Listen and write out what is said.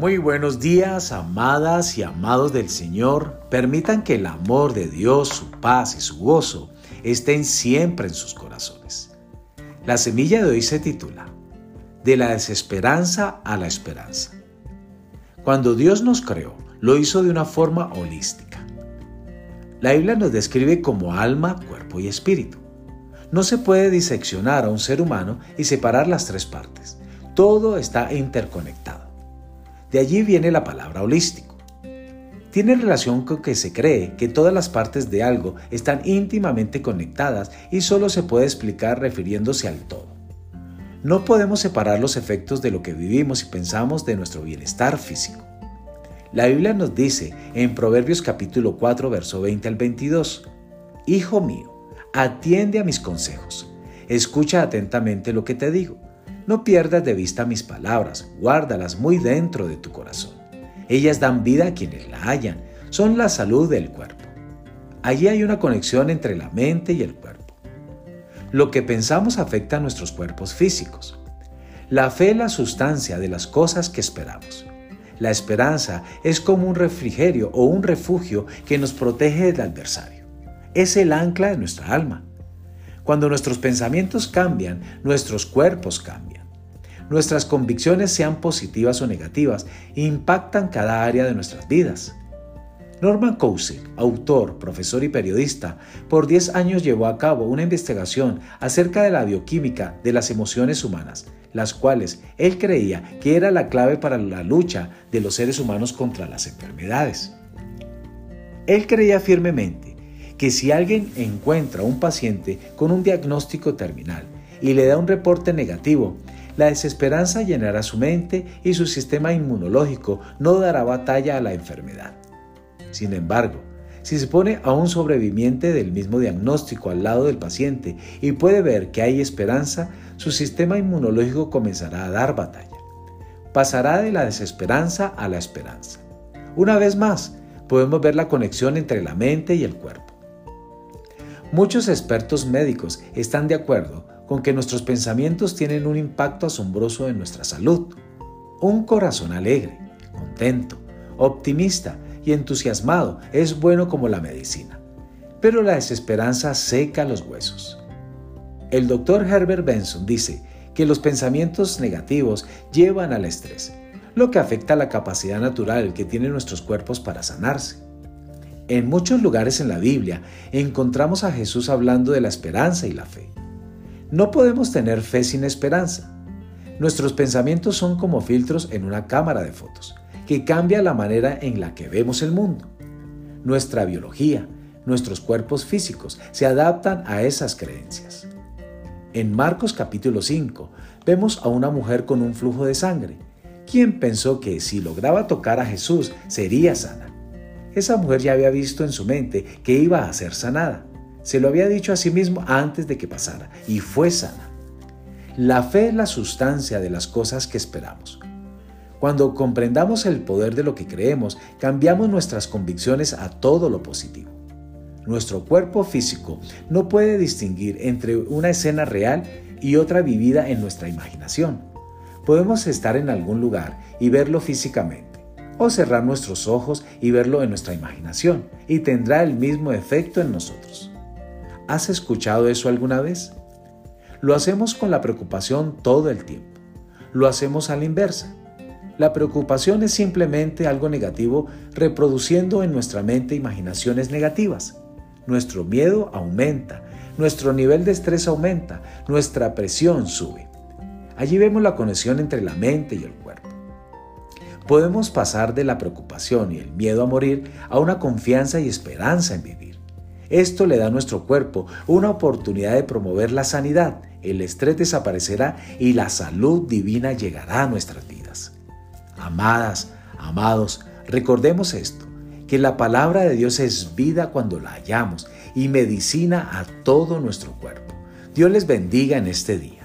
Muy buenos días, amadas y amados del Señor. Permitan que el amor de Dios, su paz y su gozo estén siempre en sus corazones. La semilla de hoy se titula De la desesperanza a la esperanza. Cuando Dios nos creó, lo hizo de una forma holística. La Biblia nos describe como alma, cuerpo y espíritu. No se puede diseccionar a un ser humano y separar las tres partes. Todo está interconectado. De allí viene la palabra holístico. Tiene relación con que se cree que todas las partes de algo están íntimamente conectadas y solo se puede explicar refiriéndose al todo. No podemos separar los efectos de lo que vivimos y pensamos de nuestro bienestar físico. La Biblia nos dice en Proverbios capítulo 4, verso 20 al 22, Hijo mío, atiende a mis consejos, escucha atentamente lo que te digo no pierdas de vista mis palabras, guárdalas muy dentro de tu corazón. Ellas dan vida a quienes la hallan, son la salud del cuerpo. Allí hay una conexión entre la mente y el cuerpo. Lo que pensamos afecta a nuestros cuerpos físicos. La fe es la sustancia de las cosas que esperamos. La esperanza es como un refrigerio o un refugio que nos protege del adversario. Es el ancla de nuestra alma. Cuando nuestros pensamientos cambian, nuestros cuerpos cambian nuestras convicciones sean positivas o negativas, impactan cada área de nuestras vidas. Norman Cousy, autor, profesor y periodista, por 10 años llevó a cabo una investigación acerca de la bioquímica de las emociones humanas, las cuales él creía que era la clave para la lucha de los seres humanos contra las enfermedades. Él creía firmemente que si alguien encuentra a un paciente con un diagnóstico terminal y le da un reporte negativo, la desesperanza llenará su mente y su sistema inmunológico no dará batalla a la enfermedad. Sin embargo, si se pone a un sobreviviente del mismo diagnóstico al lado del paciente y puede ver que hay esperanza, su sistema inmunológico comenzará a dar batalla. Pasará de la desesperanza a la esperanza. Una vez más, podemos ver la conexión entre la mente y el cuerpo. Muchos expertos médicos están de acuerdo con que nuestros pensamientos tienen un impacto asombroso en nuestra salud. Un corazón alegre, contento, optimista y entusiasmado es bueno como la medicina, pero la desesperanza seca los huesos. El doctor Herbert Benson dice que los pensamientos negativos llevan al estrés, lo que afecta la capacidad natural que tienen nuestros cuerpos para sanarse. En muchos lugares en la Biblia encontramos a Jesús hablando de la esperanza y la fe. No podemos tener fe sin esperanza. Nuestros pensamientos son como filtros en una cámara de fotos, que cambia la manera en la que vemos el mundo. Nuestra biología, nuestros cuerpos físicos se adaptan a esas creencias. En Marcos capítulo 5 vemos a una mujer con un flujo de sangre, quien pensó que si lograba tocar a Jesús sería sana. Esa mujer ya había visto en su mente que iba a ser sanada. Se lo había dicho a sí mismo antes de que pasara y fue sana. La fe es la sustancia de las cosas que esperamos. Cuando comprendamos el poder de lo que creemos, cambiamos nuestras convicciones a todo lo positivo. Nuestro cuerpo físico no puede distinguir entre una escena real y otra vivida en nuestra imaginación. Podemos estar en algún lugar y verlo físicamente o cerrar nuestros ojos y verlo en nuestra imaginación y tendrá el mismo efecto en nosotros. ¿Has escuchado eso alguna vez? Lo hacemos con la preocupación todo el tiempo. Lo hacemos a la inversa. La preocupación es simplemente algo negativo reproduciendo en nuestra mente imaginaciones negativas. Nuestro miedo aumenta, nuestro nivel de estrés aumenta, nuestra presión sube. Allí vemos la conexión entre la mente y el cuerpo. Podemos pasar de la preocupación y el miedo a morir a una confianza y esperanza en vivir. Esto le da a nuestro cuerpo una oportunidad de promover la sanidad, el estrés desaparecerá y la salud divina llegará a nuestras vidas. Amadas, amados, recordemos esto, que la palabra de Dios es vida cuando la hallamos y medicina a todo nuestro cuerpo. Dios les bendiga en este día.